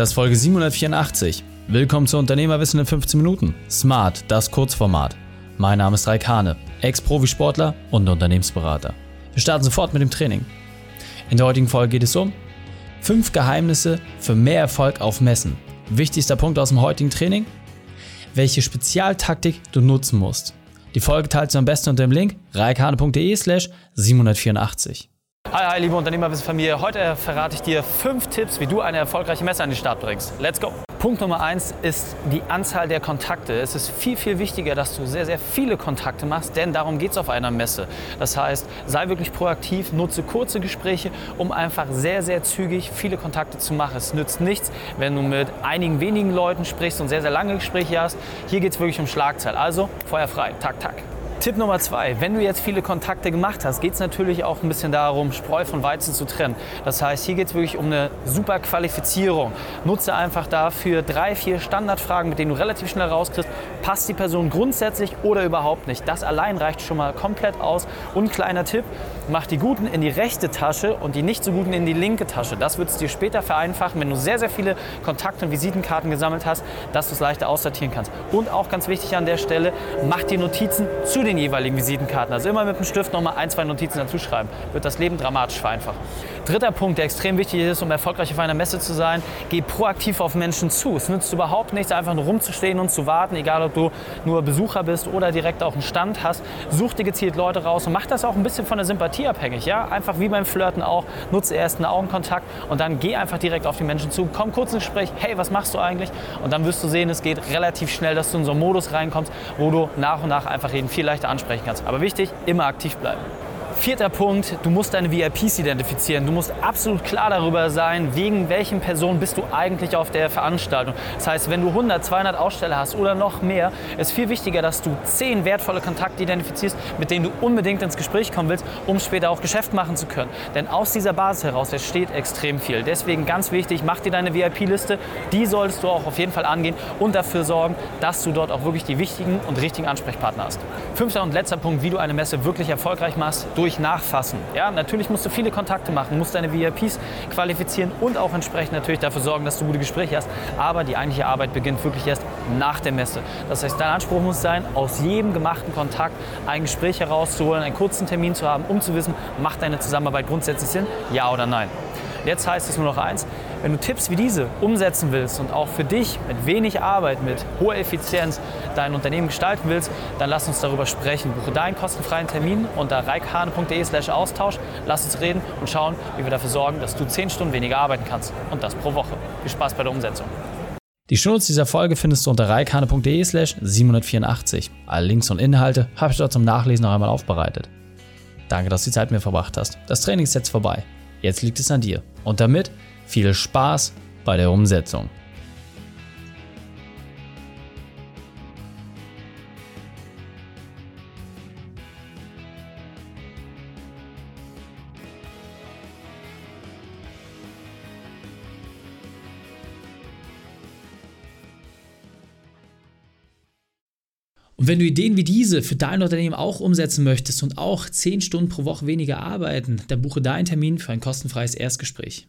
Das ist Folge 784. Willkommen zu Unternehmerwissen in 15 Minuten. Smart, das Kurzformat. Mein Name ist Raik Hane, Ex-Profisportler und Unternehmensberater. Wir starten sofort mit dem Training. In der heutigen Folge geht es um 5 Geheimnisse für mehr Erfolg auf Messen. Wichtigster Punkt aus dem heutigen Training? Welche Spezialtaktik du nutzen musst. Die Folge teilst du am besten unter dem Link reikhane.de slash 784. Hi, hi, liebe Unternehmerwissen-Familie. Heute verrate ich dir fünf Tipps, wie du eine erfolgreiche Messe an den Start bringst. Let's go! Punkt Nummer eins ist die Anzahl der Kontakte. Es ist viel, viel wichtiger, dass du sehr, sehr viele Kontakte machst, denn darum geht es auf einer Messe. Das heißt, sei wirklich proaktiv, nutze kurze Gespräche, um einfach sehr, sehr zügig viele Kontakte zu machen. Es nützt nichts, wenn du mit einigen wenigen Leuten sprichst und sehr, sehr lange Gespräche hast. Hier geht es wirklich um Schlagzahl. Also Feuer frei, tak, tak. Tipp Nummer zwei, wenn du jetzt viele Kontakte gemacht hast, geht es natürlich auch ein bisschen darum, Spreu von Weizen zu trennen. Das heißt, hier geht es wirklich um eine super Qualifizierung. Nutze einfach dafür drei, vier Standardfragen, mit denen du relativ schnell rauskriegst, passt die Person grundsätzlich oder überhaupt nicht. Das allein reicht schon mal komplett aus. Und kleiner Tipp, mach die Guten in die rechte Tasche und die nicht so Guten in die linke Tasche. Das wird es dir später vereinfachen, wenn du sehr, sehr viele Kontakte und Visitenkarten gesammelt hast, dass du es leichter aussortieren kannst. Und auch ganz wichtig an der Stelle, mach dir Notizen zu den den jeweiligen Visitenkarten. Also immer mit dem Stift nochmal ein, zwei Notizen dazu schreiben. Wird das Leben dramatisch vereinfachen. Dritter Punkt, der extrem wichtig ist, um erfolgreich auf einer Messe zu sein, geh proaktiv auf Menschen zu. Es nützt überhaupt nichts, einfach nur rumzustehen und zu warten, egal ob du nur Besucher bist oder direkt auch einen Stand hast. Such dir gezielt Leute raus und mach das auch ein bisschen von der Sympathie abhängig. Ja? Einfach wie beim Flirten auch, nutze erst einen Augenkontakt und dann geh einfach direkt auf die Menschen zu. Komm kurz ins Gespräch, hey, was machst du eigentlich? Und dann wirst du sehen, es geht relativ schnell, dass du in so einen Modus reinkommst, wo du nach und nach einfach jeden viel leichter leichter ansprechen kannst. Aber wichtig, immer aktiv bleiben. Vierter Punkt, du musst deine VIPs identifizieren. Du musst absolut klar darüber sein, wegen welchen Personen bist du eigentlich auf der Veranstaltung. Das heißt, wenn du 100, 200 Aussteller hast oder noch mehr, ist viel wichtiger, dass du 10 wertvolle Kontakte identifizierst, mit denen du unbedingt ins Gespräch kommen willst, um später auch Geschäft machen zu können. Denn aus dieser Basis heraus entsteht extrem viel. Deswegen ganz wichtig, mach dir deine VIP-Liste. Die solltest du auch auf jeden Fall angehen und dafür sorgen, dass du dort auch wirklich die wichtigen und richtigen Ansprechpartner hast. Fünfter und letzter Punkt, wie du eine Messe wirklich erfolgreich machst, durch durch Nachfassen. Ja, natürlich musst du viele Kontakte machen, musst deine VIPs qualifizieren und auch entsprechend natürlich dafür sorgen, dass du gute Gespräche hast. Aber die eigentliche Arbeit beginnt wirklich erst nach der Messe. Das heißt, dein Anspruch muss sein, aus jedem gemachten Kontakt ein Gespräch herauszuholen, einen kurzen Termin zu haben, um zu wissen, macht deine Zusammenarbeit grundsätzlich Sinn, ja oder nein. Jetzt heißt es nur noch eins, wenn du Tipps wie diese umsetzen willst und auch für dich mit wenig Arbeit, mit hoher Effizienz dein Unternehmen gestalten willst, dann lass uns darüber sprechen. Buche deinen kostenfreien Termin unter reikhane.de slash Austausch. Lass uns reden und schauen, wie wir dafür sorgen, dass du 10 Stunden weniger arbeiten kannst. Und das pro Woche. Viel Spaß bei der Umsetzung. Die Schnurz dieser Folge findest du unter reikane.de slash 784. Alle Links und Inhalte habe ich dort zum Nachlesen noch einmal aufbereitet. Danke, dass du die Zeit mit mir verbracht hast. Das Training ist jetzt vorbei. Jetzt liegt es an dir. Und damit viel Spaß bei der Umsetzung. Und wenn du Ideen wie diese für dein Unternehmen auch umsetzen möchtest und auch 10 Stunden pro Woche weniger arbeiten, dann buche deinen Termin für ein kostenfreies Erstgespräch.